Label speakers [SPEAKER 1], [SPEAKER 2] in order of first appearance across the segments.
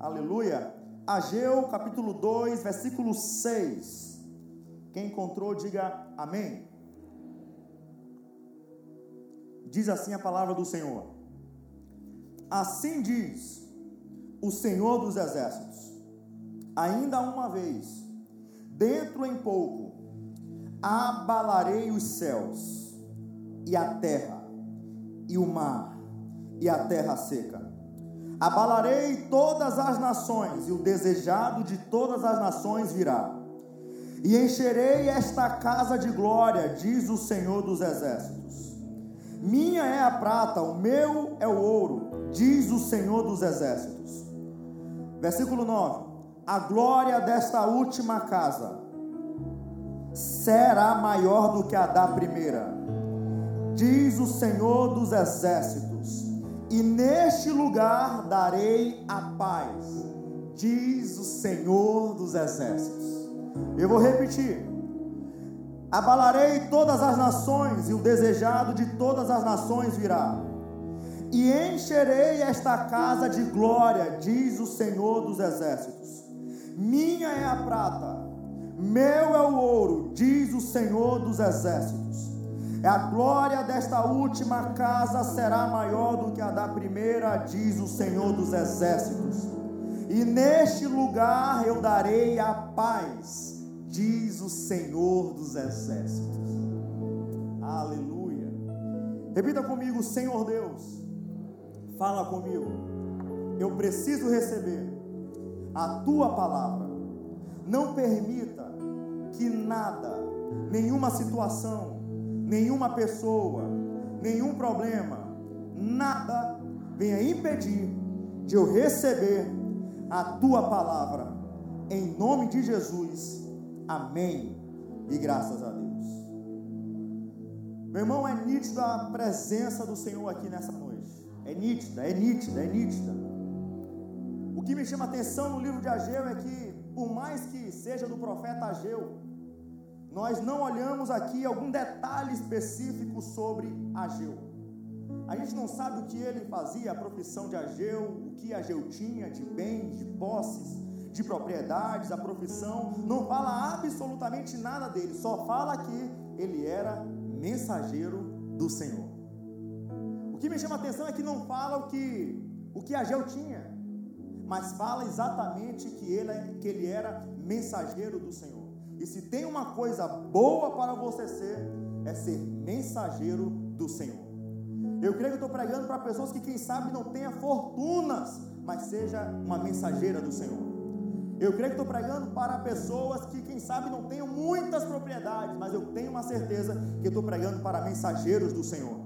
[SPEAKER 1] Aleluia. Ageu, capítulo 2, versículo 6. Quem encontrou, diga amém. Diz assim a palavra do Senhor. Assim diz o Senhor dos Exércitos: ainda uma vez, dentro em pouco, abalarei os céus, e a terra, e o mar, e a terra seca. Abalarei todas as nações, e o desejado de todas as nações virá. E encherei esta casa de glória, diz o Senhor dos Exércitos. Minha é a prata, o meu é o ouro, diz o Senhor dos Exércitos. Versículo 9: A glória desta última casa será maior do que a da primeira, diz o Senhor dos Exércitos. E neste lugar darei a paz, diz o Senhor dos Exércitos. Eu vou repetir. Abalarei todas as nações, e o desejado de todas as nações virá. E encherei esta casa de glória, diz o Senhor dos Exércitos. Minha é a prata, meu é o ouro, diz o Senhor dos Exércitos. A glória desta última casa será maior do que a da primeira, diz o Senhor dos Exércitos. E neste lugar eu darei a paz, diz o Senhor dos Exércitos. Aleluia. Repita comigo, Senhor Deus, fala comigo. Eu preciso receber a tua palavra. Não permita que nada, nenhuma situação, nenhuma pessoa, nenhum problema, nada venha impedir de eu receber a tua palavra. Em nome de Jesus. Amém. E graças a Deus. Meu irmão, é nítida a presença do Senhor aqui nessa noite. É nítida, é nítida, é nítida. O que me chama atenção no livro de Ageu é que, por mais que seja do profeta Ageu, nós não olhamos aqui algum detalhe específico sobre Ageu. A gente não sabe o que ele fazia, a profissão de Ageu, o que Ageu tinha de bens, de posses, de propriedades, a profissão. Não fala absolutamente nada dele, só fala que ele era mensageiro do Senhor. O que me chama a atenção é que não fala o que, o que Ageu tinha, mas fala exatamente que ele, que ele era mensageiro do Senhor. E se tem uma coisa boa para você ser, é ser mensageiro do Senhor. Eu creio que estou pregando para pessoas que, quem sabe, não tenha fortunas, mas seja uma mensageira do Senhor. Eu creio que estou pregando para pessoas que, quem sabe, não tenham muitas propriedades, mas eu tenho uma certeza que estou pregando para mensageiros do Senhor.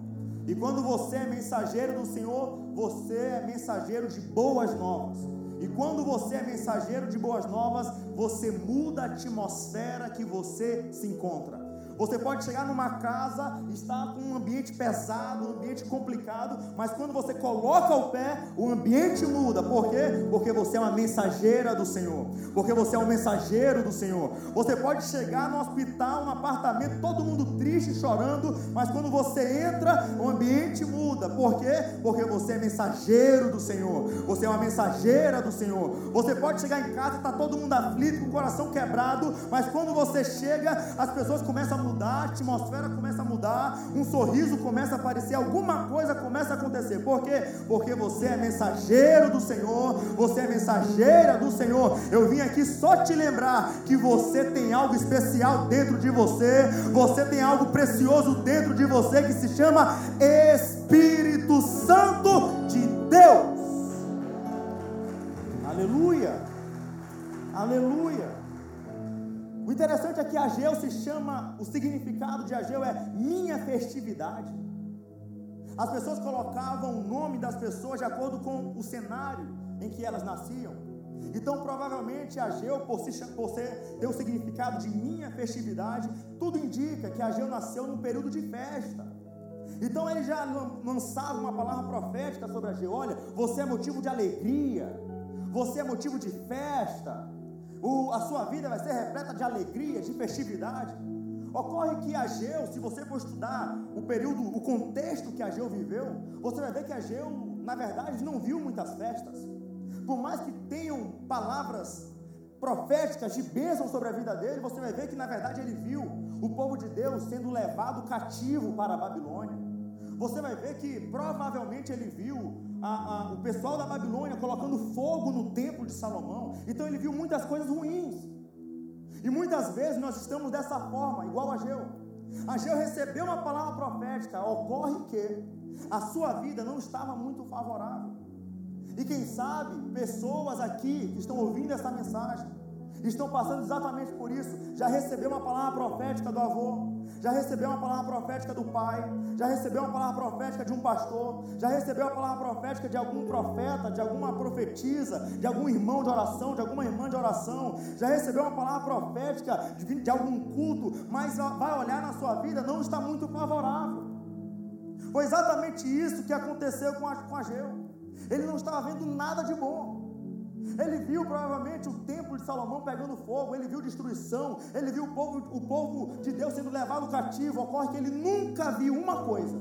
[SPEAKER 1] E quando você é mensageiro do Senhor, você é mensageiro de boas novas. E quando você é mensageiro de boas novas, você muda a atmosfera que você se encontra. Você pode chegar numa casa, estar com um ambiente pesado, um ambiente complicado, mas quando você coloca o pé, o ambiente muda. Por quê? Porque você é uma mensageira do Senhor. Porque você é um mensageiro do Senhor. Você pode chegar no hospital, no apartamento, todo mundo triste, chorando, mas quando você entra, o ambiente muda. Por quê? Porque você é mensageiro do Senhor. Você é uma mensageira do Senhor. Você pode chegar em casa e está todo mundo aflito, com o coração quebrado, mas quando você chega, as pessoas começam a mudar, a atmosfera começa a mudar, um sorriso começa a aparecer, alguma coisa começa a acontecer. Por quê? Porque você é mensageiro do Senhor, você é mensageira do Senhor. Eu vim aqui só te lembrar que você tem algo especial dentro de você, você tem algo precioso dentro de você que se chama Espírito Santo de Deus. Aleluia! Aleluia! O interessante é que Ageu se chama, o significado de Ageu é minha festividade. As pessoas colocavam o nome das pessoas de acordo com o cenário em que elas nasciam. Então, provavelmente, Ageu, por, se, por ser, ter o significado de minha festividade, tudo indica que Ageu nasceu num período de festa. Então, ele já lançava uma palavra profética sobre Ageu: olha, você é motivo de alegria, você é motivo de festa o, a sua vida vai ser repleta de alegria, de festividade. Ocorre que Ageu, se você for estudar o período, o contexto que Ageu viveu, você vai ver que Ageu, na verdade, não viu muitas festas. por mais que tenham palavras proféticas de bênção sobre a vida dele, você vai ver que na verdade ele viu o povo de Deus sendo levado cativo para a Babilônia. Você vai ver que provavelmente ele viu a, a, o pessoal da Babilônia colocando fogo no templo de Salomão. Então ele viu muitas coisas ruins. E muitas vezes nós estamos dessa forma, igual a Ageu. Ageu recebeu uma palavra profética. Ocorre que a sua vida não estava muito favorável. E quem sabe, pessoas aqui que estão ouvindo essa mensagem, estão passando exatamente por isso. Já recebeu uma palavra profética do avô, já recebeu uma palavra profética do pai, já recebeu uma palavra profética de um pastor, já recebeu uma palavra profética de algum profeta, de alguma profetisa, de algum irmão de oração, de alguma irmã de oração, já recebeu uma palavra profética de, de algum culto, mas vai olhar na sua vida, não está muito favorável. Foi exatamente isso que aconteceu com a, com a Geu. Ele não estava vendo nada de bom. Ele viu provavelmente o templo de Salomão pegando fogo, ele viu destruição, ele viu o povo, o povo de Deus sendo levado cativo. Ocorre que ele nunca viu uma coisa: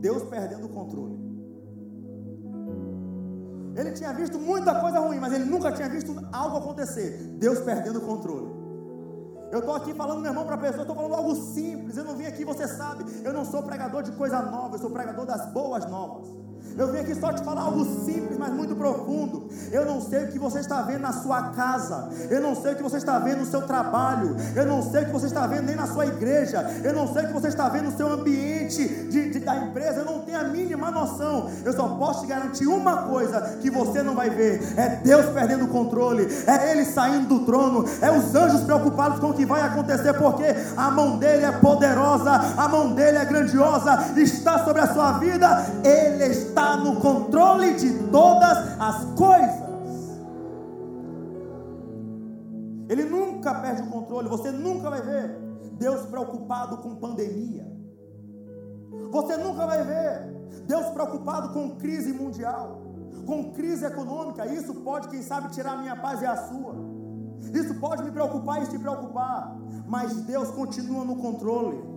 [SPEAKER 1] Deus perdendo o controle. Ele tinha visto muita coisa ruim, mas ele nunca tinha visto algo acontecer: Deus perdendo o controle. Eu estou aqui falando, meu irmão, para a pessoa, estou falando algo simples. Eu não vim aqui, você sabe, eu não sou pregador de coisa nova, eu sou pregador das boas novas. Eu vim aqui só te falar algo simples, mas muito profundo. Eu não sei o que você está vendo na sua casa. Eu não sei o que você está vendo no seu trabalho. Eu não sei o que você está vendo nem na sua igreja. Eu não sei o que você está vendo no seu ambiente de, de, da empresa. Eu não tenho a mínima noção. Eu só posso te garantir uma coisa que você não vai ver: é Deus perdendo o controle, é Ele saindo do trono, é os anjos preocupados com o que vai acontecer, porque a mão dele é poderosa, a mão dele é grandiosa, está sobre a sua vida. Ele está no controle de todas as coisas. Ele nunca perde o controle, você nunca vai ver Deus preocupado com pandemia. Você nunca vai ver Deus preocupado com crise mundial, com crise econômica. Isso pode, quem sabe, tirar a minha paz e a sua. Isso pode me preocupar e te preocupar, mas Deus continua no controle.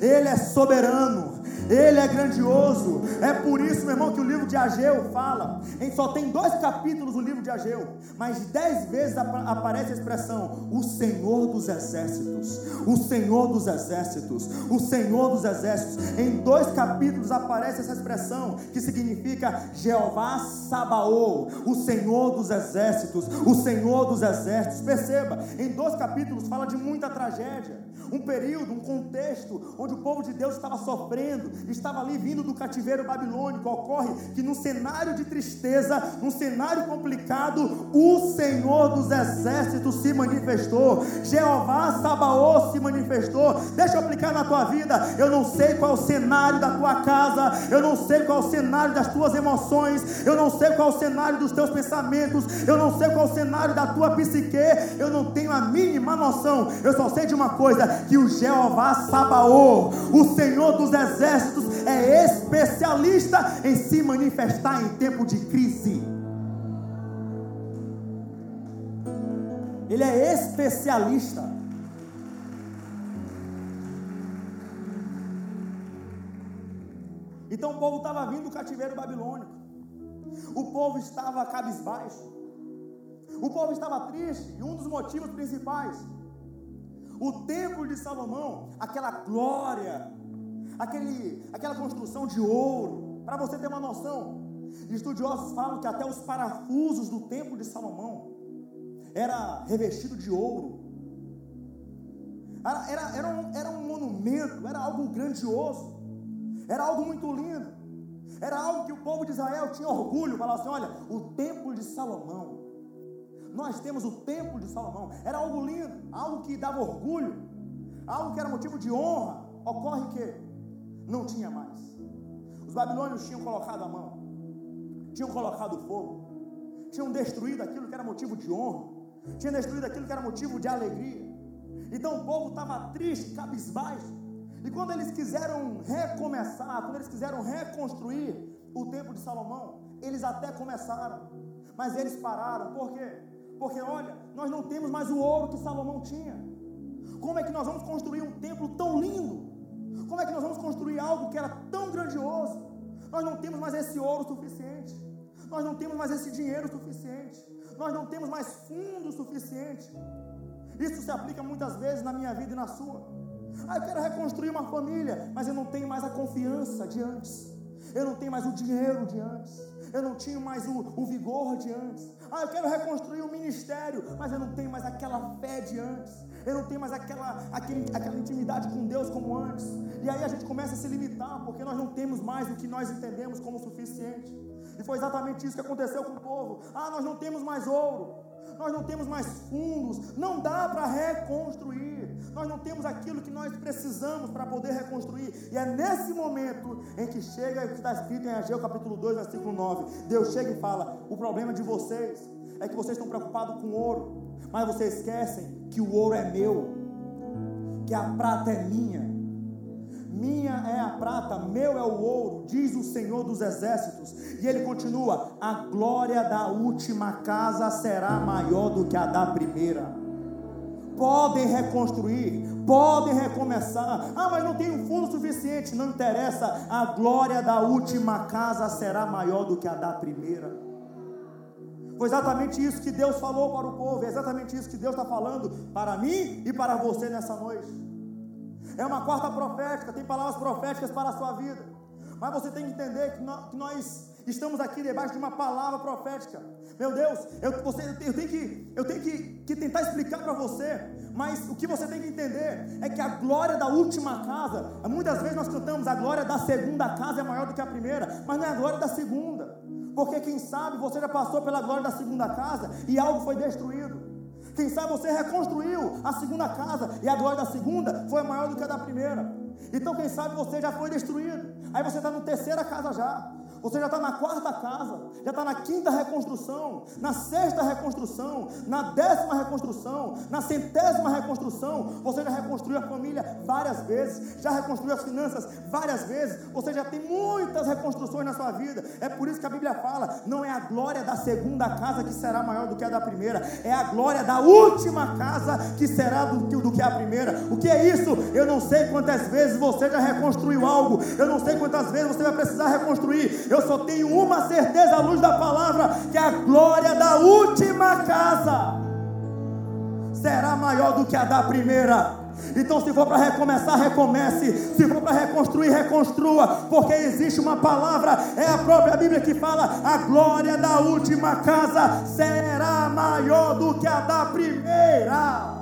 [SPEAKER 1] Ele é soberano, Ele é grandioso. É por isso, meu irmão, que o livro de Ageu fala. Em só tem dois capítulos o livro de Ageu, mas dez vezes aparece a expressão: o Senhor dos Exércitos, o Senhor dos Exércitos, o Senhor dos Exércitos. Em dois capítulos aparece essa expressão que significa Jeová Sabaô, o Senhor dos Exércitos, o Senhor dos Exércitos. Perceba, em dois capítulos fala de muita tragédia, um período, um contexto onde o povo de Deus estava sofrendo, estava ali vindo do cativeiro babilônico. Ocorre que num cenário de tristeza, num cenário complicado, o Senhor dos exércitos se manifestou, Jeová Sabaoth se manifestou. Deixa eu aplicar na tua vida. Eu não sei qual é o cenário da tua casa, eu não sei qual é o cenário das tuas emoções, eu não sei qual é o cenário dos teus pensamentos, eu não sei qual é o cenário da tua psique, eu não tenho a mínima noção. Eu só sei de uma coisa: que o Jeová Sabaoth o Senhor dos exércitos é especialista em se manifestar em tempo de crise. Ele é especialista. Então o povo estava vindo do cativeiro babilônico. O povo estava cabisbaixo. O povo estava triste. E um dos motivos principais o templo de Salomão, aquela glória, aquele, aquela construção de ouro. Para você ter uma noção, estudiosos falam que até os parafusos do templo de Salomão era revestido de ouro. Era, era, era, um, era um monumento, era algo grandioso, era algo muito lindo. Era algo que o povo de Israel tinha orgulho, falava assim: olha, o templo de Salomão nós temos o templo de Salomão. Era algo lindo, algo que dava orgulho, algo que era motivo de honra. Ocorre que não tinha mais. Os babilônios tinham colocado a mão, tinham colocado fogo, tinham destruído aquilo que era motivo de honra, tinham destruído aquilo que era motivo de alegria. Então o povo estava triste, cabisbaixo. E quando eles quiseram recomeçar, quando eles quiseram reconstruir o templo de Salomão, eles até começaram, mas eles pararam. Por quê? Porque olha, nós não temos mais o ouro que Salomão tinha. Como é que nós vamos construir um templo tão lindo? Como é que nós vamos construir algo que era tão grandioso? Nós não temos mais esse ouro suficiente. Nós não temos mais esse dinheiro suficiente. Nós não temos mais fundo suficiente. Isso se aplica muitas vezes na minha vida e na sua. Ah, eu quero reconstruir uma família, mas eu não tenho mais a confiança de antes. Eu não tenho mais o dinheiro de antes. Eu não tinha mais o, o vigor de antes. Ah, eu quero reconstruir o um ministério, mas eu não tenho mais aquela fé de antes. Eu não tenho mais aquela, aquele, aquela intimidade com Deus como antes. E aí a gente começa a se limitar, porque nós não temos mais o que nós entendemos como suficiente. E foi exatamente isso que aconteceu com o povo. Ah, nós não temos mais ouro, nós não temos mais fundos, não dá para reconstruir. Nós não temos aquilo que nós precisamos para poder reconstruir. E é nesse momento em que chega o que está escrito em Ageu capítulo 2, versículo 9. Deus chega e fala: o problema de vocês é que vocês estão preocupados com ouro, mas vocês esquecem que o ouro é meu, que a prata é minha minha é a prata, meu é o ouro, diz o Senhor dos Exércitos. E ele continua: a glória da última casa será maior do que a da primeira. Podem reconstruir, podem recomeçar. Ah, mas não tem um fundo suficiente. Não interessa, a glória da última casa será maior do que a da primeira. Foi exatamente isso que Deus falou para o povo, é exatamente isso que Deus está falando para mim e para você nessa noite. É uma quarta profética, tem palavras proféticas para a sua vida. Mas você tem que entender que nós, que nós estamos aqui debaixo de uma palavra profética. Meu Deus, eu, você, eu tenho, que, eu tenho que, que tentar explicar para você, mas o que você tem que entender é que a glória da última casa, muitas vezes nós cantamos a glória da segunda casa é maior do que a primeira, mas não é a glória da segunda, porque quem sabe você já passou pela glória da segunda casa e algo foi destruído. Quem sabe você reconstruiu a segunda casa e a glória da segunda foi maior do que a da primeira. Então, quem sabe você já foi destruído. Aí você está na terceira casa já. Você já está na quarta casa, já está na quinta reconstrução, na sexta reconstrução, na décima reconstrução, na centésima reconstrução. Você já reconstruiu a família várias vezes, já reconstruiu as finanças várias vezes. Você já tem muitas reconstruções na sua vida. É por isso que a Bíblia fala: não é a glória da segunda casa que será maior do que a da primeira, é a glória da última casa que será do, do que a primeira. O que é isso? Eu não sei quantas vezes você já reconstruiu algo, eu não sei quantas vezes você vai precisar reconstruir eu só tenho uma certeza à luz da palavra: que a glória da última casa será maior do que a da primeira. Então, se for para recomeçar, recomece. Se for para reconstruir, reconstrua. Porque existe uma palavra, é a própria Bíblia que fala: a glória da última casa será maior do que a da primeira.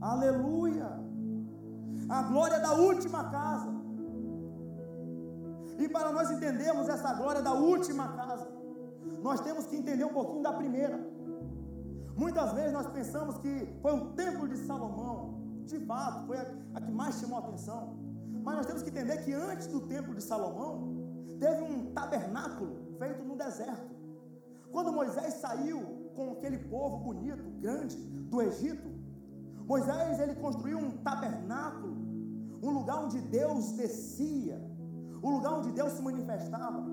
[SPEAKER 1] Aleluia. A glória da última casa. E para nós entendermos essa glória da última casa, nós temos que entender um pouquinho da primeira. Muitas vezes nós pensamos que foi o templo de Salomão, de fato, foi a, a que mais chamou a atenção. Mas nós temos que entender que antes do templo de Salomão, teve um tabernáculo feito no deserto. Quando Moisés saiu com aquele povo bonito, grande, do Egito, Moisés ele construiu um tabernáculo, um lugar onde Deus descia, um lugar onde Deus se manifestava.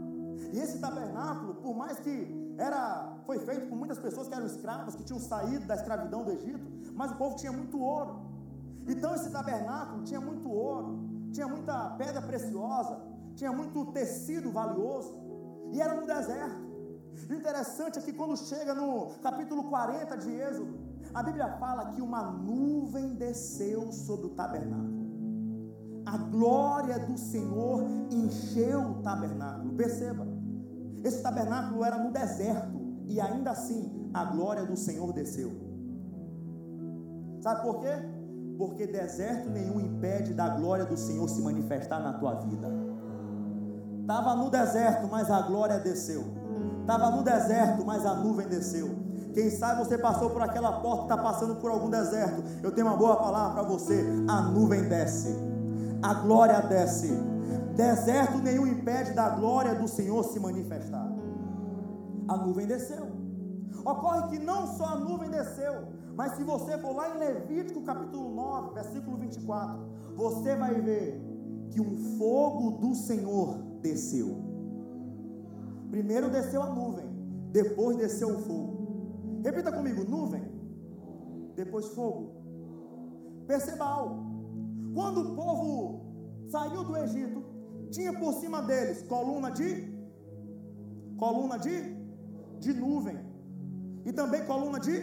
[SPEAKER 1] E esse tabernáculo, por mais que era, foi feito por muitas pessoas que eram escravas, que tinham saído da escravidão do Egito, mas o povo tinha muito ouro. Então esse tabernáculo tinha muito ouro, tinha muita pedra preciosa, tinha muito tecido valioso, e era no deserto. E o interessante é que quando chega no capítulo 40 de Êxodo, a Bíblia fala que uma nuvem desceu sobre o tabernáculo. A glória do Senhor encheu o tabernáculo. Perceba, esse tabernáculo era no deserto e ainda assim a glória do Senhor desceu. Sabe por quê? Porque deserto nenhum impede da glória do Senhor se manifestar na tua vida. Estava no deserto, mas a glória desceu. Estava no deserto, mas a nuvem desceu. Quem sabe você passou por aquela porta, está passando por algum deserto. Eu tenho uma boa palavra para você: a nuvem desce, a glória desce. Deserto nenhum impede da glória do Senhor se manifestar. A nuvem desceu. Ocorre que não só a nuvem desceu, mas se você for lá em Levítico capítulo 9, versículo 24, você vai ver que um fogo do Senhor desceu. Primeiro desceu a nuvem, depois desceu o fogo. Repita comigo: nuvem, depois fogo, Perceba algo. Quando o povo saiu do Egito, tinha por cima deles coluna de coluna de de nuvem e também coluna de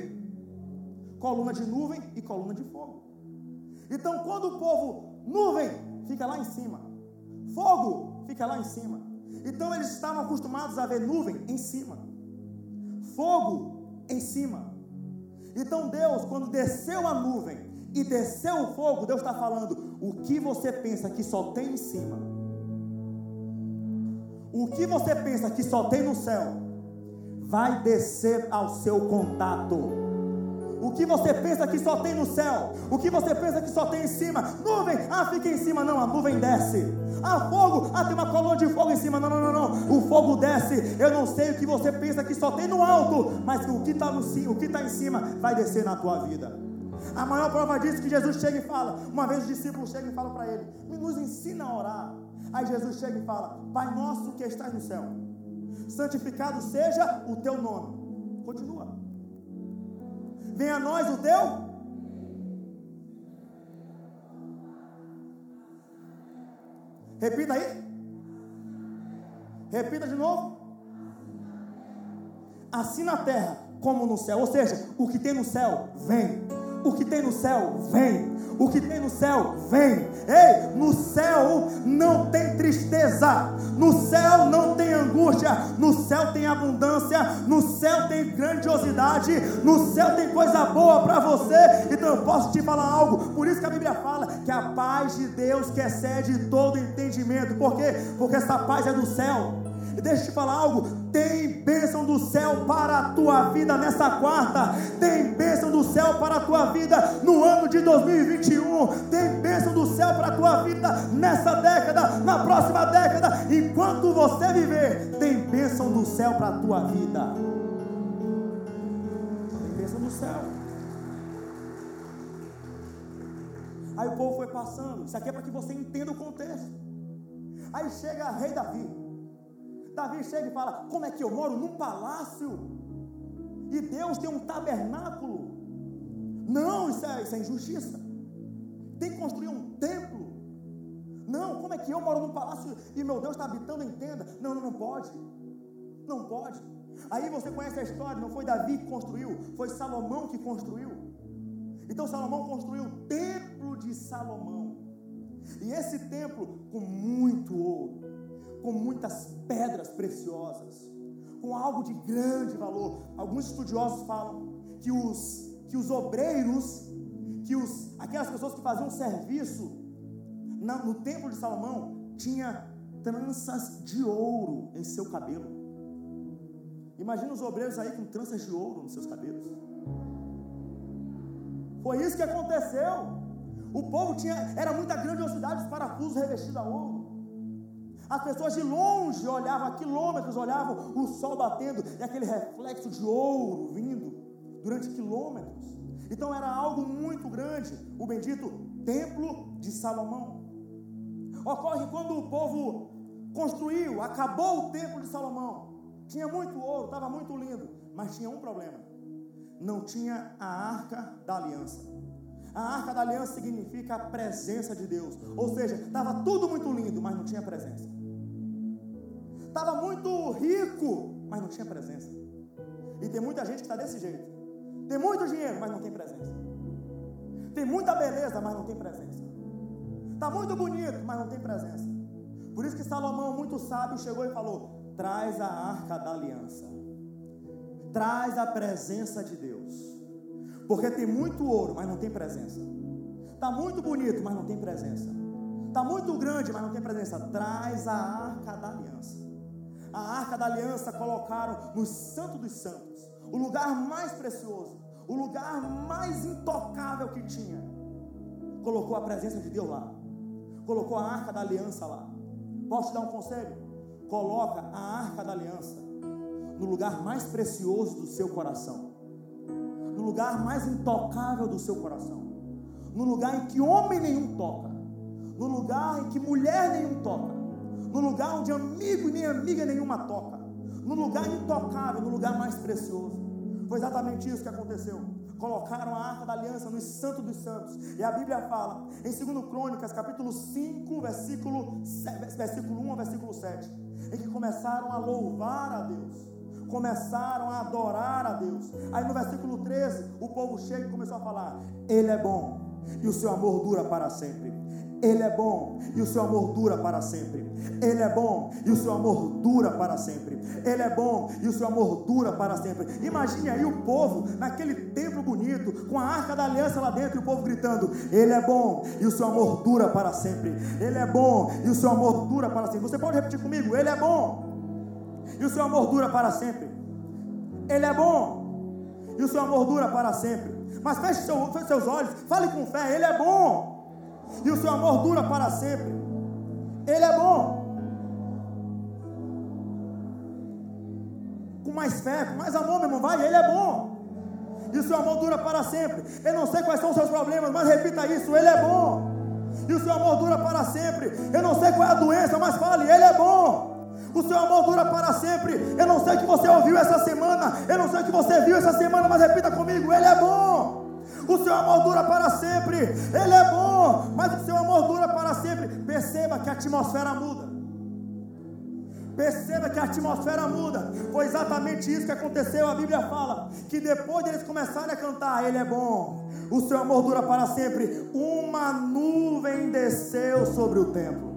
[SPEAKER 1] coluna de nuvem e coluna de fogo. Então, quando o povo nuvem fica lá em cima, fogo fica lá em cima. Então eles estavam acostumados a ver nuvem em cima, fogo em cima. Então Deus, quando desceu a nuvem e desceu o fogo, Deus está falando: o que você pensa que só tem em cima, o que você pensa que só tem no céu, vai descer ao seu contato. O que você pensa que só tem no céu, o que você pensa que só tem em cima, nuvem, ah, fica em cima, não, a nuvem desce. Ah, fogo, ah, tem uma coluna de fogo em cima, não, não, não, não, o fogo desce. Eu não sei o que você pensa que só tem no alto, mas o que está o que está em cima vai descer na tua vida. A maior prova disso é que Jesus chega e fala. Uma vez os discípulos chegam e falam para ele: nos ensina a orar. Aí Jesus chega e fala: Pai nosso que estás no céu, santificado seja o teu nome. Continua. Venha a nós o teu. Repita aí. Repita de novo. Assim na terra como no céu. Ou seja, o que tem no céu, vem. O que tem no céu, vem. O que tem no céu, vem. Ei, no céu não tem tristeza. No céu não tem angústia. No céu tem abundância. No céu tem grandiosidade. No céu tem coisa boa para você. Então eu posso te falar algo. Por isso que a Bíblia fala que a paz de Deus que excede todo entendimento. Por quê? Porque essa paz é do céu. Deixa eu te falar algo: tem bênção do céu para a tua vida nessa quarta, tem bênção do céu para a tua vida no ano de 2021, tem bênção do céu para a tua vida nessa década, na próxima década, enquanto você viver, tem bênção do céu para a tua vida. Tem bênção do céu. Aí o povo foi passando. Isso aqui é para que você entenda o contexto. Aí chega rei Davi. Davi chega e fala: Como é que eu moro num palácio? E Deus tem um tabernáculo? Não, isso é, isso é injustiça. Tem que construir um templo. Não, como é que eu moro num palácio e meu Deus está habitando em tenda? Não, não, não pode. Não pode. Aí você conhece a história, não foi Davi que construiu, foi Salomão que construiu. Então Salomão construiu o templo de Salomão. E esse templo com muito ouro, com muitas pedras preciosas, com algo de grande valor. Alguns estudiosos falam que os, que os obreiros, que os, aquelas pessoas que faziam serviço na, no templo de Salomão, tinha tranças de ouro em seu cabelo. Imagina os obreiros aí com tranças de ouro nos seus cabelos. Foi isso que aconteceu. O povo tinha, era muita grandiosidade, os parafusos revestidos a ouro. As pessoas de longe olhavam, a quilômetros olhavam o sol batendo e aquele reflexo de ouro vindo durante quilômetros. Então era algo muito grande, o bendito Templo de Salomão. Ocorre quando o povo construiu, acabou o Templo de Salomão. Tinha muito ouro, estava muito lindo, mas tinha um problema: não tinha a arca da aliança. A arca da aliança significa a presença de Deus, ou seja, estava tudo muito lindo, mas não tinha presença estava muito rico, mas não tinha presença. E tem muita gente que está desse jeito. Tem muito dinheiro, mas não tem presença. Tem muita beleza, mas não tem presença. Está muito bonito, mas não tem presença. Por isso que Salomão, muito sábio, chegou e falou: traz a arca da aliança. Traz a presença de Deus. Porque tem muito ouro, mas não tem presença. Está muito bonito, mas não tem presença. Está muito grande, mas não tem presença. Traz a arca da aliança a arca da aliança colocaram no Santo dos Santos, o lugar mais precioso, o lugar mais intocável que tinha. Colocou a presença de Deus lá, colocou a arca da aliança lá. Posso te dar um conselho? Coloca a arca da aliança no lugar mais precioso do seu coração, no lugar mais intocável do seu coração, no lugar em que homem nenhum toca, no lugar em que mulher nenhum toca no lugar onde amigo e nem amiga nenhuma toca, no lugar intocável, no lugar mais precioso. Foi exatamente isso que aconteceu. colocaram a arca da aliança no Santo dos Santos. E a Bíblia fala, em 2 Crônicas, capítulo 5, versículo, versículo 1 ao versículo 7, em que começaram a louvar a Deus. Começaram a adorar a Deus. Aí no versículo 13, o povo chega e começou a falar: Ele é bom e o seu amor dura para sempre. Ele é bom e o seu amor dura para sempre. Ele é bom e o seu amor dura para sempre. Ele é bom e o seu amor dura para sempre. Imagine aí o povo naquele templo bonito, com a arca da aliança lá dentro, e o povo gritando: Ele é bom e o seu amor dura para sempre. Ele é bom e o seu amor dura para sempre. Você pode repetir comigo? Ele é bom e o seu amor dura para sempre. Ele é bom e o seu amor dura para sempre. Mas feche, seu, feche seus olhos, fale com fé. Ele é bom e o seu amor dura para sempre. Ele é bom. Com mais fé, com mais amor, meu irmão, vai, ele é bom. E o seu amor dura para sempre. Eu não sei quais são os seus problemas, mas repita isso: Ele é bom. E o seu amor dura para sempre. Eu não sei qual é a doença, mas fale: Ele é bom. O seu amor dura para sempre. Eu não sei o que você ouviu essa semana. Eu não sei o que você viu essa semana, mas repita comigo: Ele é bom o seu amor dura para sempre. Ele é bom, mas o seu amor dura para sempre. Perceba que a atmosfera muda. Perceba que a atmosfera muda. Foi exatamente isso que aconteceu. A Bíblia fala que depois de eles começarem a cantar, Ele é bom, o seu amor dura para sempre. Uma nuvem desceu sobre o templo.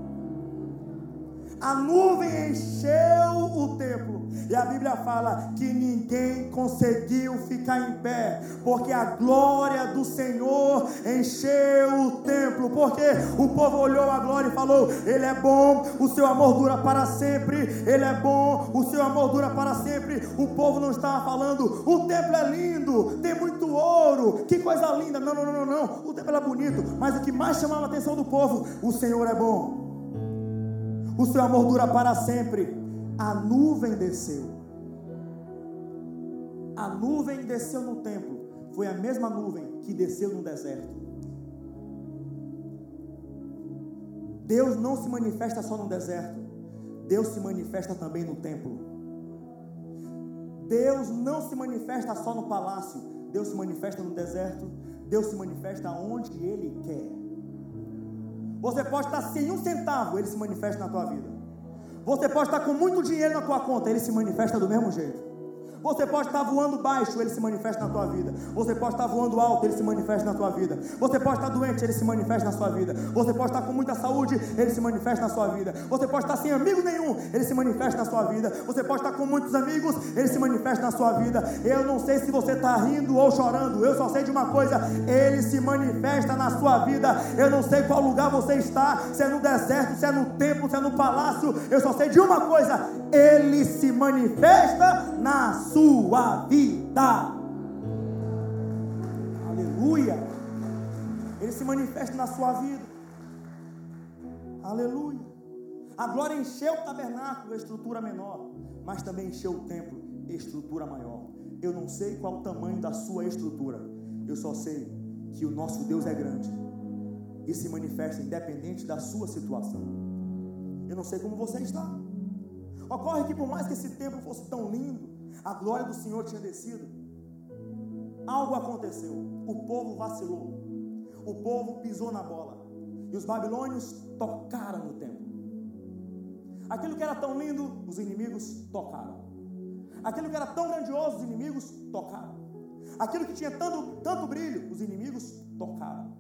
[SPEAKER 1] A nuvem encheu o templo. E a Bíblia fala que ninguém conseguiu ficar em pé, porque a glória do Senhor encheu o templo. Porque o povo olhou a glória e falou: Ele é bom, o seu amor dura para sempre. Ele é bom, o seu amor dura para sempre. O povo não estava falando: O templo é lindo, tem muito ouro, que coisa linda. Não, não, não, não. O templo é bonito, mas o que mais chamava a atenção do povo: O Senhor é bom. O seu amor dura para sempre a nuvem desceu. A nuvem desceu no templo. Foi a mesma nuvem que desceu no deserto. Deus não se manifesta só no deserto. Deus se manifesta também no templo. Deus não se manifesta só no palácio. Deus se manifesta no deserto. Deus se manifesta onde Ele quer. Você pode estar sem um centavo, Ele se manifesta na tua vida. Você pode estar com muito dinheiro na tua conta, ele se manifesta do mesmo jeito. Você pode estar voando baixo, ele se manifesta na tua vida. Você pode estar voando alto, ele se manifesta na tua vida. Você pode estar doente, ele se manifesta na sua vida. Você pode estar com muita saúde, ele se manifesta na sua vida. Você pode estar sem amigo nenhum, ele se manifesta na sua vida. Você pode estar com muitos amigos, ele se manifesta na sua vida. Eu não sei se você está rindo ou chorando, eu só sei de uma coisa: ele se manifesta na sua vida. Eu não sei qual lugar você está, se é no deserto, se é no templo, se é no palácio. Eu só sei de uma coisa: ele se manifesta na sua vida. Aleluia. Ele se manifesta na sua vida. Aleluia. A glória encheu o tabernáculo, estrutura menor, mas também encheu o templo, estrutura maior. Eu não sei qual o tamanho da sua estrutura. Eu só sei que o nosso Deus é grande e se manifesta independente da sua situação. Eu não sei como você está. Ocorre que por mais que esse templo fosse tão lindo, a glória do Senhor tinha descido. Algo aconteceu. O povo vacilou. O povo pisou na bola. E os babilônios tocaram no templo. Aquilo que era tão lindo, os inimigos tocaram. Aquilo que era tão grandioso, os inimigos tocaram. Aquilo que tinha tanto, tanto brilho, os inimigos tocaram.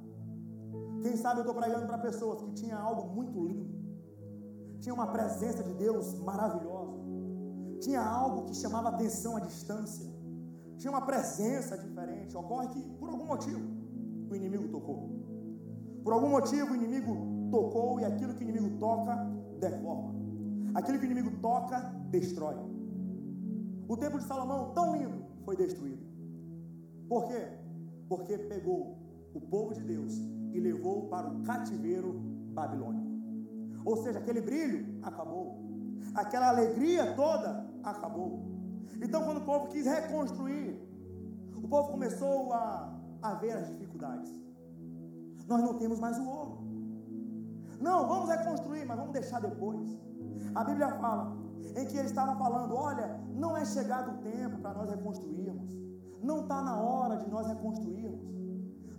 [SPEAKER 1] Quem sabe eu estou pregando para pessoas que tinha algo muito lindo, tinha uma presença de Deus maravilhosa, tinha algo que chamava atenção à distância, tinha uma presença diferente. Ocorre que, por algum motivo, o inimigo tocou. Por algum motivo, o inimigo tocou e aquilo que o inimigo toca, deforma. Aquilo que o inimigo toca, destrói. O templo de Salomão, tão lindo, foi destruído. Por quê? Porque pegou o povo de Deus e levou para o cativeiro babilônico. Ou seja, aquele brilho acabou. Aquela alegria toda acabou. Então, quando o povo quis reconstruir, o povo começou a, a ver as dificuldades. Nós não temos mais o ouro. Não, vamos reconstruir, mas vamos deixar depois. A Bíblia fala em que eles estavam falando: olha, não é chegado o tempo para nós reconstruirmos. não está na hora de nós reconstruirmos,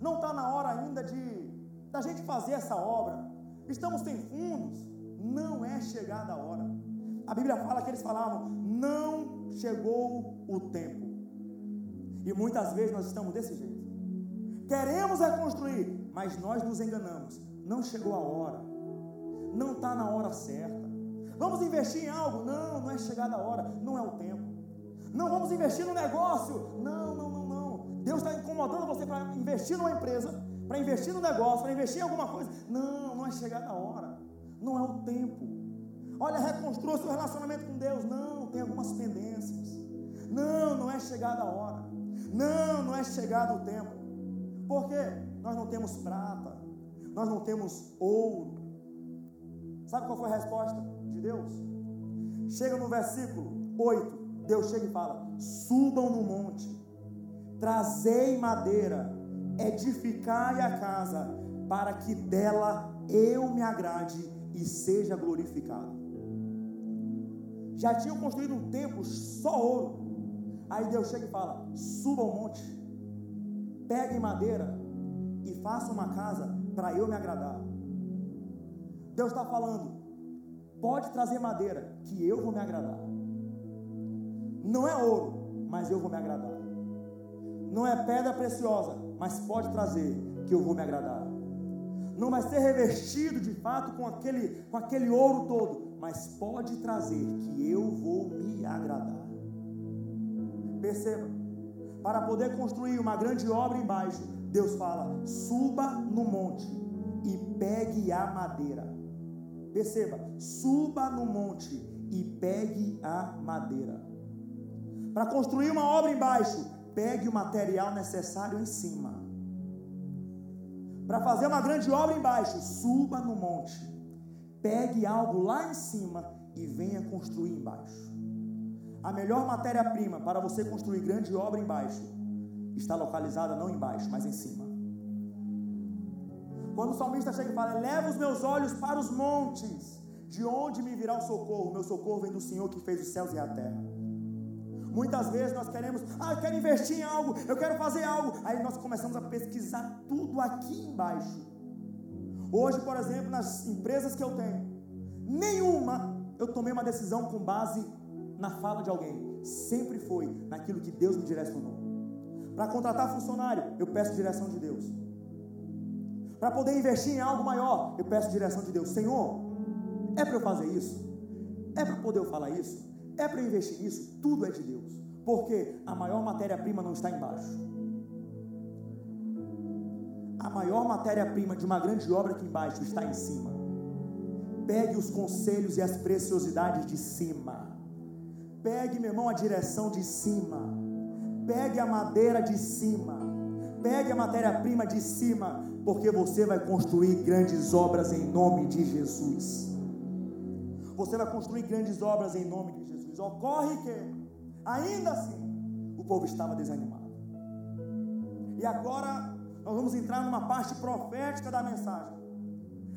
[SPEAKER 1] não está na hora ainda de da gente fazer essa obra. Estamos sem fundos, não é chegada a hora. A Bíblia fala que eles falavam: não chegou o tempo. E muitas vezes nós estamos desse jeito. Queremos reconstruir, mas nós nos enganamos. Não chegou a hora. Não está na hora certa. Vamos investir em algo? Não, não é chegada a hora. Não é o tempo. Não vamos investir no negócio. Não, não, não, não. Deus está incomodando você para investir numa empresa, para investir no negócio, para investir em alguma coisa. Não, não é chegada a hora. Não é o tempo. Olha, reconstrua seu relacionamento com Deus. Não, tem algumas pendências. Não, não é chegada a hora. Não, não é chegado o tempo. Por quê? Nós não temos prata, nós não temos ouro. Sabe qual foi a resposta de Deus? Chega no versículo 8, Deus chega e fala: subam no monte, trazei madeira, edificai a casa, para que dela eu me agrade e seja glorificado. Já tinham construído um templo só ouro. Aí Deus chega e fala: suba ao monte, peguem madeira e façam uma casa para eu me agradar. Deus está falando: pode trazer madeira, que eu vou me agradar. Não é ouro, mas eu vou me agradar. Não é pedra preciosa, mas pode trazer, que eu vou me agradar. Não vai ser revestido de fato com aquele, com aquele ouro todo, mas pode trazer, que eu vou me agradar. Perceba, para poder construir uma grande obra embaixo, Deus fala: suba no monte e pegue a madeira. Perceba, suba no monte e pegue a madeira. Para construir uma obra embaixo, pegue o material necessário em cima. Para fazer uma grande obra embaixo, suba no monte. Pegue algo lá em cima e venha construir embaixo. A melhor matéria-prima para você construir grande obra embaixo está localizada não embaixo, mas em cima. Quando o salmista chega e fala: Leva os meus olhos para os montes, de onde me virá o socorro? Meu socorro vem do Senhor que fez os céus e a terra. Muitas vezes nós queremos, ah, eu quero investir em algo, eu quero fazer algo. Aí nós começamos a pesquisar tudo aqui embaixo. Hoje, por exemplo, nas empresas que eu tenho, nenhuma eu tomei uma decisão com base na fala de alguém, sempre foi naquilo que Deus me direcionou. Para contratar funcionário, eu peço direção de Deus. Para poder investir em algo maior, eu peço direção de Deus. Senhor, é para eu fazer isso? É para poder eu falar isso? É para eu investir nisso? Tudo é de Deus. Porque a maior matéria-prima não está embaixo. A maior matéria-prima de uma grande obra aqui embaixo está em cima. Pegue os conselhos e as preciosidades de cima. Pegue, meu irmão, a direção de cima. Pegue a madeira de cima. Pegue a matéria-prima de cima, porque você vai construir grandes obras em nome de Jesus. Você vai construir grandes obras em nome de Jesus. Ocorre que, ainda assim, o povo estava desanimado. E agora nós vamos entrar numa parte profética da mensagem.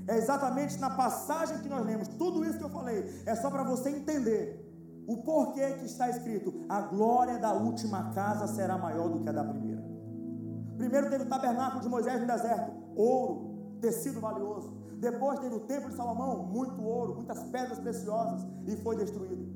[SPEAKER 1] É exatamente na passagem que nós lemos. Tudo isso que eu falei é só para você entender o porquê que está escrito: a glória da última casa será maior do que a da primeira. Primeiro teve o tabernáculo de Moisés no deserto, ouro, tecido valioso. Depois teve o templo de Salomão, muito ouro, muitas pedras preciosas, e foi destruído.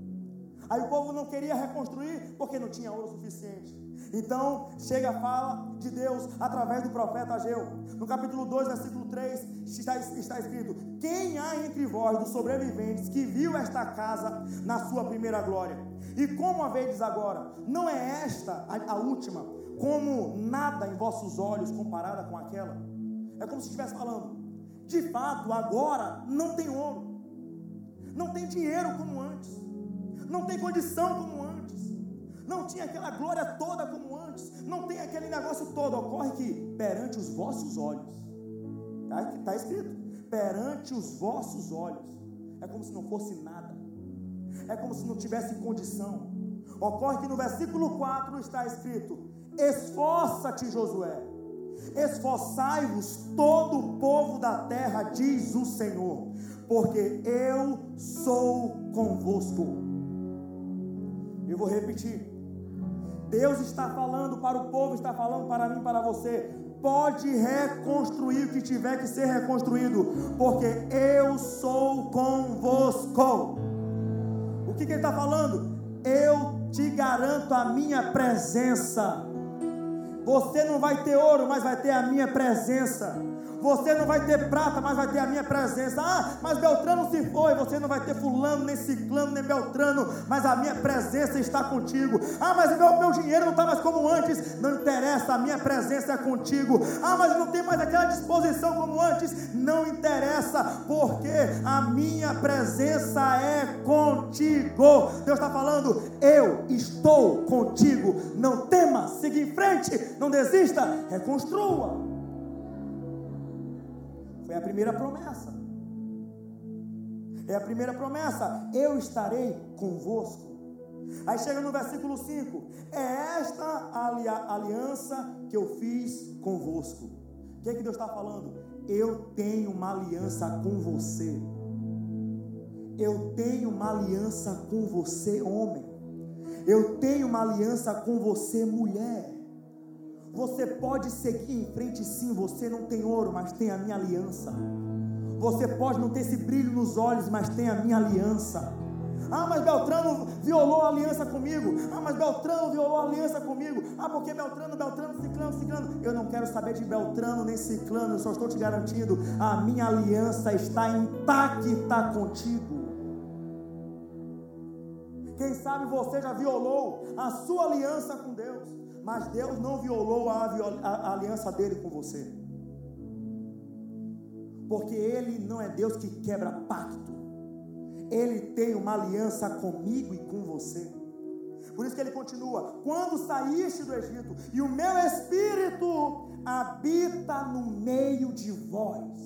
[SPEAKER 1] Aí o povo não queria reconstruir porque não tinha ouro suficiente. Então, chega a fala de Deus através do profeta Ageu. No capítulo 2, versículo 3, está, está escrito: Quem há entre vós dos sobreviventes que viu esta casa na sua primeira glória? E como a vedes agora? Não é esta a, a última, como nada em vossos olhos comparada com aquela? É como se estivesse falando: de fato, agora não tem ouro, não tem dinheiro como antes, não tem condição como não tinha aquela glória toda como antes, não tem aquele negócio todo. Ocorre que perante os vossos olhos, está tá escrito, perante os vossos olhos, é como se não fosse nada, é como se não tivesse condição. Ocorre que no versículo 4 está escrito: Esforça-te, Josué, esforçai-vos todo o povo da terra, diz o Senhor, porque eu sou convosco. Eu vou repetir Deus está falando para o povo, está falando para mim, para você. Pode reconstruir o que tiver que ser reconstruído, porque eu sou convosco. O que, que ele está falando? Eu te garanto a minha presença. Você não vai ter ouro, mas vai ter a minha presença. Você não vai ter prata, mas vai ter a minha presença. Ah, mas Beltrano se foi. Você não vai ter fulano, nem ciclano, nem Beltrano, mas a minha presença está contigo. Ah, mas meu, meu dinheiro não está mais como antes. Não interessa, a minha presença é contigo. Ah, mas não tem mais aquela disposição como antes. Não interessa, porque a minha presença é contigo. Deus está falando, eu estou contigo. Não tema, siga em frente, não desista, reconstrua. Foi a primeira promessa. É a primeira promessa. Eu estarei convosco. Aí chega no versículo 5: É esta aliança que eu fiz convosco. O que é que Deus está falando? Eu tenho uma aliança com você. Eu tenho uma aliança com você, homem. Eu tenho uma aliança com você, mulher. Você pode seguir em frente, sim. Você não tem ouro, mas tem a minha aliança. Você pode não ter esse brilho nos olhos, mas tem a minha aliança. Ah, mas Beltrano violou a aliança comigo. Ah, mas Beltrano violou a aliança comigo. Ah, porque Beltrano, Beltrano, Ciclano, Ciclano. Eu não quero saber de Beltrano nem Ciclano. Eu só estou te garantindo: a minha aliança está intacta contigo. Quem sabe você já violou a sua aliança com Deus mas Deus não violou a, a, aliança dele com você. Porque ele não é Deus que quebra pacto. Ele tem uma aliança comigo e com você. Por isso que ele continua: quando saíste do Egito, e o meu espírito habita no meio de vós,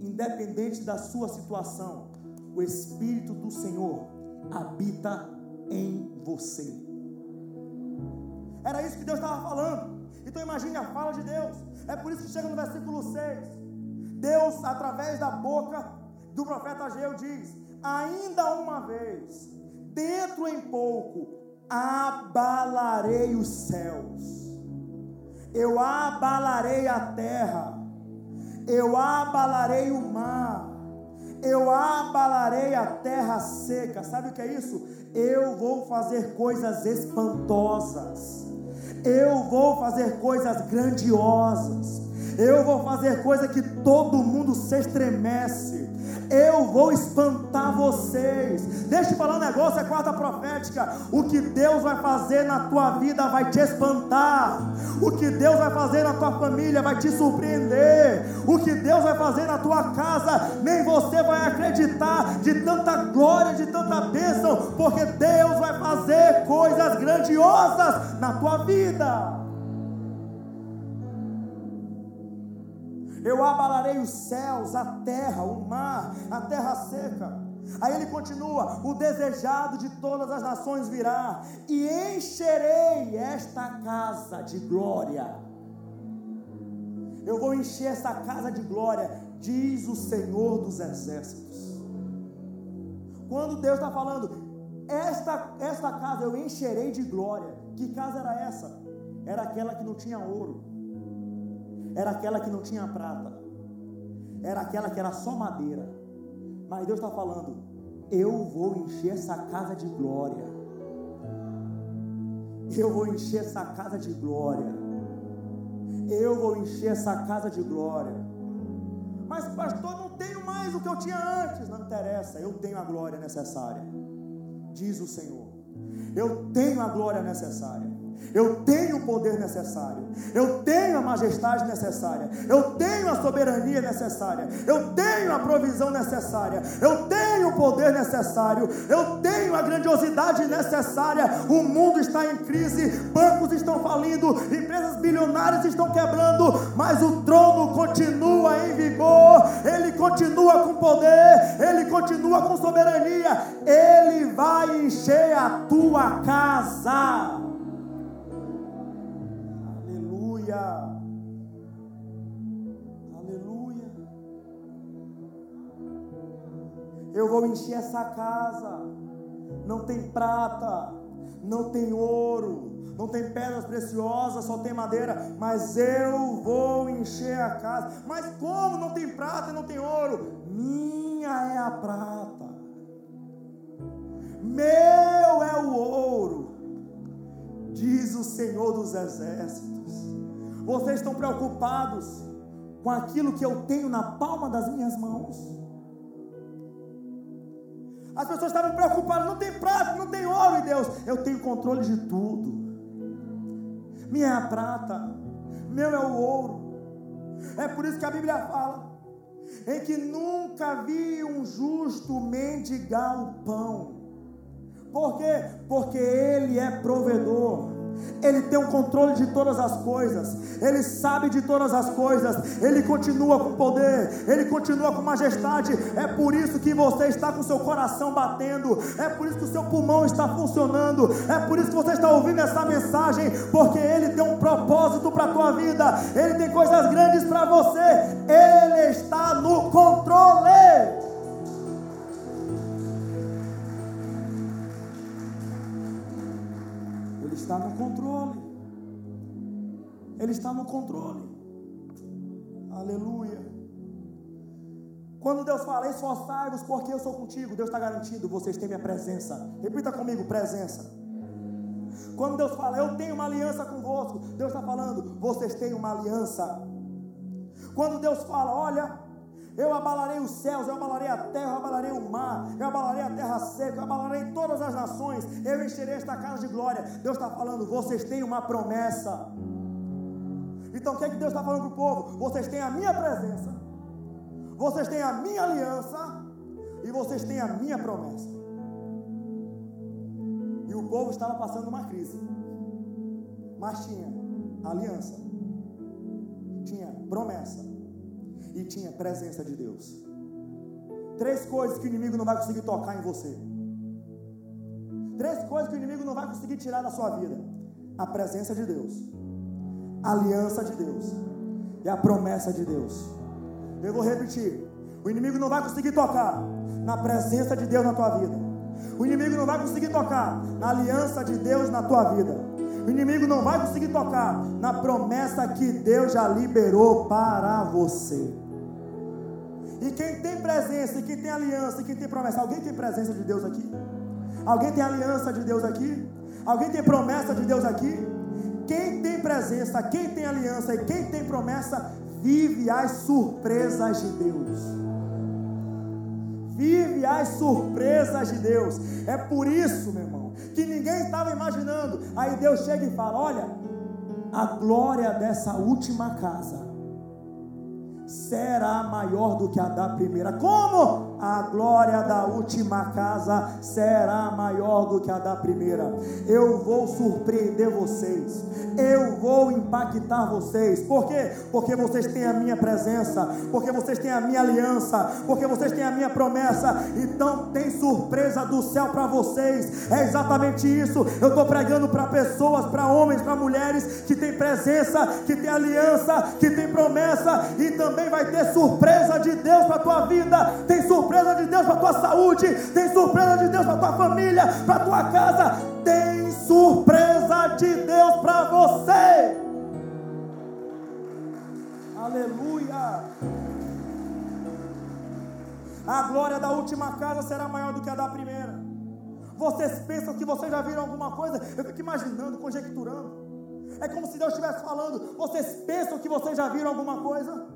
[SPEAKER 1] independente da sua situação, o espírito do Senhor habita em você. Era isso que Deus estava falando. Então imagine a fala de Deus. É por isso que chega no versículo 6. Deus, através da boca do profeta Ageu, diz: Ainda uma vez, dentro em pouco, abalarei os céus, eu abalarei a terra, eu abalarei o mar, eu abalarei a terra seca. Sabe o que é isso? Eu vou fazer coisas espantosas eu vou fazer coisas grandiosas. Eu vou fazer coisa que todo mundo se estremece. Eu vou espantar vocês. Deixa eu falar um negócio, é quarta profética. O que Deus vai fazer na tua vida vai te espantar. O que Deus vai fazer na tua família vai te surpreender. O que Deus vai fazer na tua casa, nem você vai acreditar de tanta glória, de tanta bênção, porque Deus vai fazer coisas grandiosas na tua vida. Eu abalarei os céus, a terra, o mar, a terra seca. Aí ele continua: o desejado de todas as nações virá, e encherei esta casa de glória. Eu vou encher essa casa de glória, diz o Senhor dos Exércitos. Quando Deus está falando, esta, esta casa eu encherei de glória. Que casa era essa? Era aquela que não tinha ouro era aquela que não tinha prata, era aquela que era só madeira. Mas Deus está falando: eu vou encher essa casa de glória. Eu vou encher essa casa de glória. Eu vou encher essa casa de glória. Mas, pastor, não tenho mais o que eu tinha antes. Não interessa, eu tenho a glória necessária. Diz o Senhor. Eu tenho a glória necessária. Eu tenho o poder necessário, eu tenho a majestade necessária, eu tenho a soberania necessária, eu tenho a provisão necessária, eu tenho o poder necessário, eu tenho a grandiosidade necessária. O mundo está em crise, bancos estão falindo, empresas bilionárias estão quebrando, mas o trono continua em vigor, ele continua com poder, ele continua com soberania, ele vai encher a tua casa. Eu vou encher essa casa. Não tem prata, não tem ouro, não tem pedras preciosas, só tem madeira, mas eu vou encher a casa. Mas como não tem prata e não tem ouro? Minha é a prata, meu é o ouro, diz o Senhor dos Exércitos. Vocês estão preocupados com aquilo que eu tenho na palma das minhas mãos? As pessoas estavam preocupadas, não tem prata, não tem ouro, e Deus, eu tenho controle de tudo. Minha é a prata, meu é o ouro. É por isso que a Bíblia fala em que nunca vi um justo mendigar o pão. Por quê? Porque ele é provedor. Ele tem o controle de todas as coisas, Ele sabe de todas as coisas, Ele continua com poder, Ele continua com majestade. É por isso que você está com seu coração batendo, é por isso que o seu pulmão está funcionando, é por isso que você está ouvindo essa mensagem, porque Ele tem um propósito para a tua vida, Ele tem coisas grandes para você, Ele está no controle. Está no controle. Ele está no controle. Aleluia. Quando Deus fala, esforçai-vos porque eu sou contigo, Deus está garantindo, vocês têm minha presença. Repita comigo, presença. Quando Deus fala, eu tenho uma aliança convosco, Deus está falando, vocês têm uma aliança. Quando Deus fala, olha, eu abalarei os céus, eu abalarei a terra, eu abalarei o mar, eu abalarei a terra seca, eu abalarei todas as nações, eu encherei esta casa de glória. Deus está falando, vocês têm uma promessa. Então o que, é que Deus está falando para o povo? Vocês têm a minha presença, vocês têm a minha aliança e vocês têm a minha promessa. E o povo estava passando uma crise, mas tinha aliança, tinha promessa e tinha presença de Deus. Três coisas que o inimigo não vai conseguir tocar em você. Três coisas que o inimigo não vai conseguir tirar da sua vida: a presença de Deus, a aliança de Deus e a promessa de Deus. Eu vou repetir: o inimigo não vai conseguir tocar na presença de Deus na tua vida. O inimigo não vai conseguir tocar na aliança de Deus na tua vida. O inimigo não vai conseguir tocar na promessa que Deus já liberou para você. E quem tem presença, e quem tem aliança, e quem tem promessa, alguém tem presença de Deus aqui? Alguém tem aliança de Deus aqui? Alguém tem promessa de Deus aqui? Quem tem presença, quem tem aliança e quem tem promessa, vive as surpresas de Deus. Vive as surpresas de Deus. É por isso, meu irmão, que ninguém estava imaginando. Aí Deus chega e fala: Olha, a glória dessa última casa será maior do que a da primeira. Como? A glória da última casa será maior do que a da primeira. Eu vou surpreender vocês. Eu vou impactar vocês. Por quê? Porque vocês têm a minha presença, porque vocês têm a minha aliança, porque vocês têm a minha promessa. Então tem surpresa do céu para vocês. É exatamente isso. Eu estou pregando para pessoas, para homens, para mulheres que têm presença, que têm aliança, que têm promessa e também vai ter surpresa de Deus para tua vida, tem surpresa de Deus para a tua saúde, tem surpresa de Deus para a tua família, para a tua casa, tem surpresa de Deus para você. Aleluia. A glória da última casa será maior do que a da primeira. Vocês pensam que vocês já viram alguma coisa? Eu fico imaginando, conjecturando. É como se Deus estivesse falando. Vocês pensam que vocês já viram alguma coisa?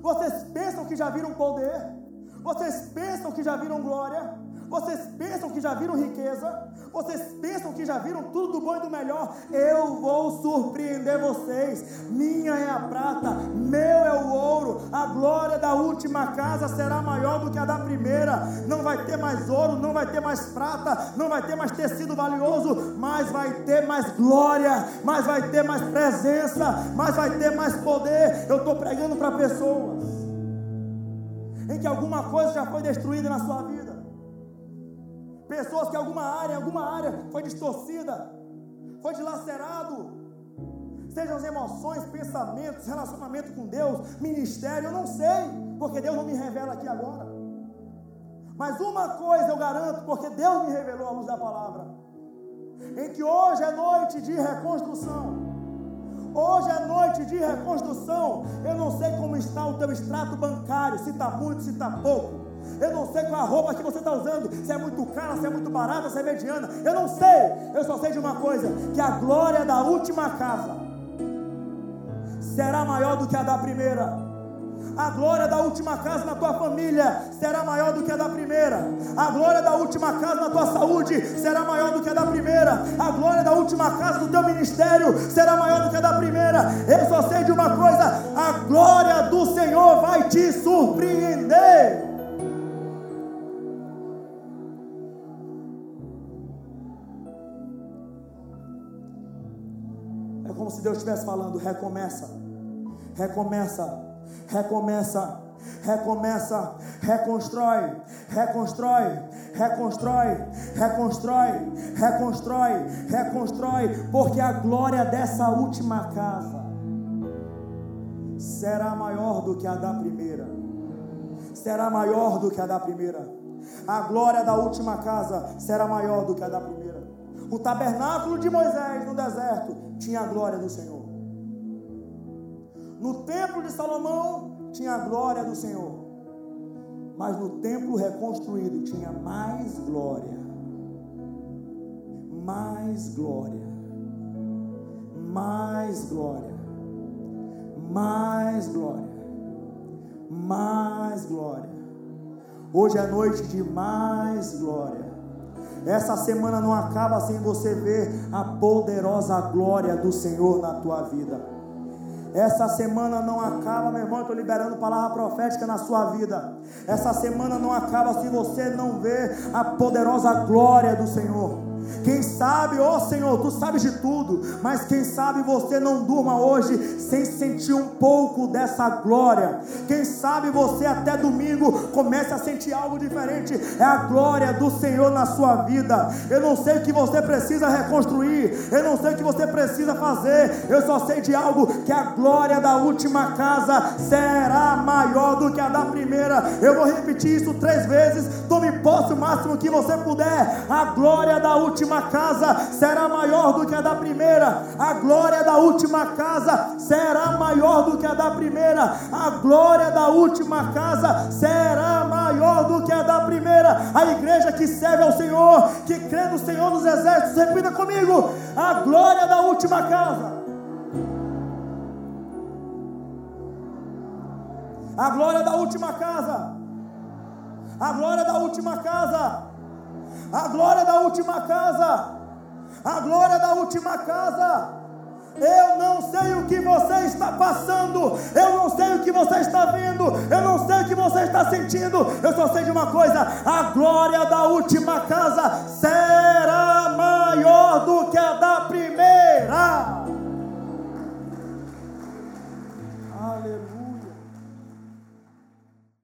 [SPEAKER 1] Vocês pensam que já viram poder? Vocês pensam que já viram glória? Vocês pensam que já viram riqueza? Vocês pensam que já viram tudo do bom e do melhor? Eu vou surpreender vocês. Minha é a prata, meu é o ouro. A glória da última casa será maior do que a da primeira. Não vai ter mais ouro, não vai ter mais prata, não vai ter mais tecido valioso, mas vai ter mais glória, mas vai ter mais presença, mas vai ter mais poder. Eu estou pregando para pessoas em que alguma coisa já foi destruída na sua vida. Pessoas que alguma área, alguma área foi distorcida, foi dilacerado. Sejam as emoções, pensamentos, relacionamento com Deus, ministério, eu não sei, porque Deus não me revela aqui agora. Mas uma coisa eu garanto, porque Deus me revelou a luz da palavra. em que hoje é noite de reconstrução. Hoje é noite de reconstrução. Eu não sei como está o teu extrato bancário, se está muito, se está pouco. Eu não sei qual a roupa que você está usando, se é muito cara, se é muito barata, se é mediana. Eu não sei. Eu só sei de uma coisa: que a glória da última casa será maior do que a da primeira. A glória da última casa na tua família será maior do que a da primeira. A glória da última casa na tua saúde será maior do que a da primeira. A glória da última casa do teu ministério será maior do que a da primeira. Eu só sei de uma coisa: a glória do Senhor vai te surpreender. É como se Deus estivesse falando: recomeça, recomeça recomeça, recomeça, reconstrói, reconstrói, reconstrói, reconstrói, reconstrói, reconstrói, porque a glória dessa última casa será maior do que a da primeira. Será maior do que a da primeira. A glória da última casa será maior do que a da primeira. O tabernáculo de Moisés no deserto tinha a glória do Senhor. No templo de Salomão tinha a glória do Senhor. Mas no templo reconstruído tinha mais glória. Mais glória. Mais glória. Mais glória. Mais glória. Hoje é noite de mais glória. Essa semana não acaba sem você ver a poderosa glória do Senhor na tua vida. Essa semana não acaba, meu irmão. Estou liberando palavra profética na sua vida. Essa semana não acaba se você não ver a poderosa glória do Senhor. Quem sabe, ó oh Senhor, tu sabes de tudo, mas quem sabe você não durma hoje sem sentir um pouco dessa glória. Quem sabe você até domingo comece a sentir algo diferente. É a glória do Senhor na sua vida. Eu não sei o que você precisa reconstruir, eu não sei o que você precisa fazer. Eu só sei de algo que a glória da última casa será maior do que a da primeira. Eu vou repetir isso três vezes. Tome posse o máximo que você puder. A glória da última última casa será maior do que a da primeira. A glória da última casa será maior do que a da primeira. A glória da última casa será maior do que a da primeira. A igreja que serve ao Senhor, que crê no Senhor dos exércitos, repita comigo: a glória da última casa. A glória da última casa. A glória da última casa a glória da última casa, a glória da última casa. Eu não sei o que você está passando, eu não sei o que você está vendo, eu não sei o que você está sentindo, eu só sei de uma coisa: a glória da última casa será maior do que a da primeira. Aleluia.